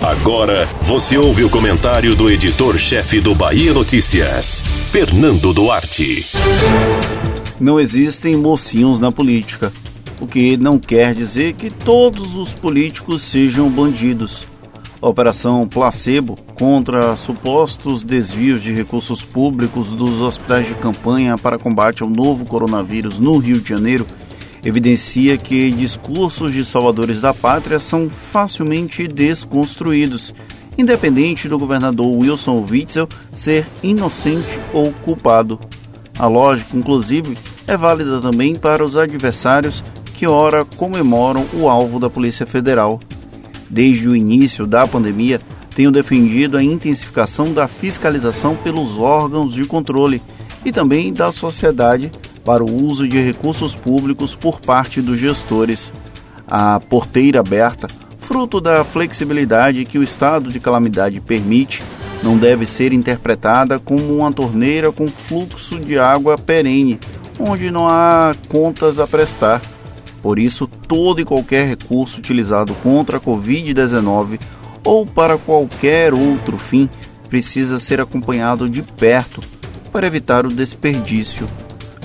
Agora você ouve o comentário do editor-chefe do Bahia Notícias, Fernando Duarte. Não existem mocinhos na política, o que não quer dizer que todos os políticos sejam bandidos. A Operação Placebo contra supostos desvios de recursos públicos dos hospitais de campanha para combate ao novo coronavírus no Rio de Janeiro evidencia que discursos de salvadores da pátria são facilmente desconstruídos, independente do governador Wilson Witzel ser inocente ou culpado. A lógica, inclusive, é válida também para os adversários que ora comemoram o alvo da Polícia Federal. Desde o início da pandemia, tenho defendido a intensificação da fiscalização pelos órgãos de controle e também da sociedade para o uso de recursos públicos por parte dos gestores. A porteira aberta, fruto da flexibilidade que o estado de calamidade permite, não deve ser interpretada como uma torneira com fluxo de água perene, onde não há contas a prestar. Por isso, todo e qualquer recurso utilizado contra a Covid-19 ou para qualquer outro fim precisa ser acompanhado de perto para evitar o desperdício.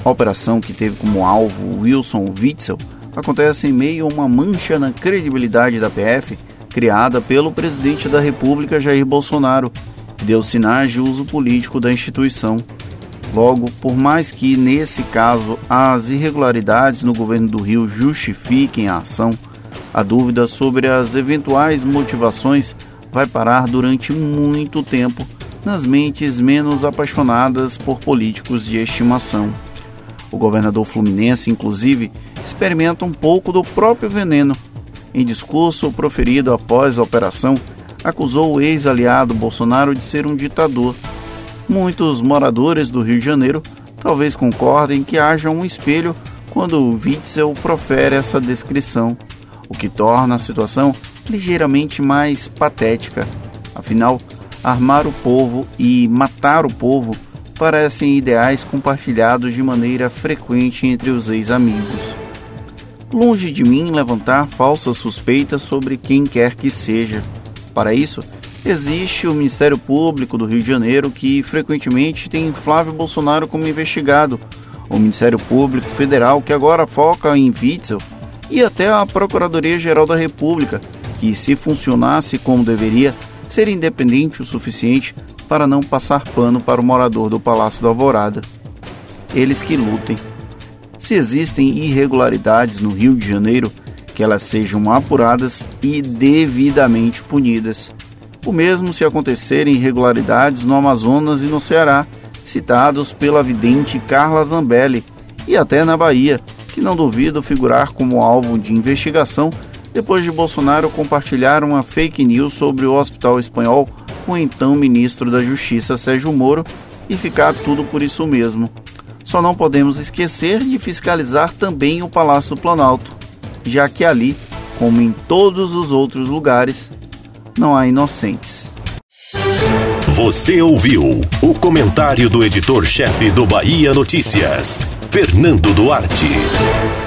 A operação, que teve como alvo Wilson Witzel, acontece em meio a uma mancha na credibilidade da PF criada pelo presidente da República Jair Bolsonaro, que deu sinais de uso político da instituição. Logo, por mais que nesse caso as irregularidades no governo do Rio justifiquem a ação, a dúvida sobre as eventuais motivações vai parar durante muito tempo nas mentes menos apaixonadas por políticos de estimação. O governador fluminense, inclusive, experimenta um pouco do próprio veneno. Em discurso proferido após a operação, acusou o ex-aliado Bolsonaro de ser um ditador. Muitos moradores do Rio de Janeiro talvez concordem que haja um espelho quando Witzel profere essa descrição, o que torna a situação ligeiramente mais patética. Afinal, armar o povo e matar o povo parecem ideais compartilhados de maneira frequente entre os ex-amigos. Longe de mim levantar falsas suspeitas sobre quem quer que seja. Para isso, existe o Ministério Público do Rio de Janeiro, que frequentemente tem Flávio Bolsonaro como investigado, o Ministério Público Federal, que agora foca em Witzel, e até a Procuradoria-Geral da República, que, se funcionasse como deveria, seria independente o suficiente para não passar pano para o morador do Palácio da Alvorada. Eles que lutem. Se existem irregularidades no Rio de Janeiro, que elas sejam apuradas e devidamente punidas. O mesmo se acontecerem irregularidades no Amazonas e no Ceará, citados pela vidente Carla Zambelli, e até na Bahia, que não duvido figurar como alvo de investigação depois de Bolsonaro compartilhar uma fake news sobre o hospital espanhol com o então ministro da Justiça Sérgio Moro e ficar tudo por isso mesmo. Só não podemos esquecer de fiscalizar também o Palácio Planalto, já que ali, como em todos os outros lugares, não há inocentes. Você ouviu o comentário do editor-chefe do Bahia Notícias, Fernando Duarte.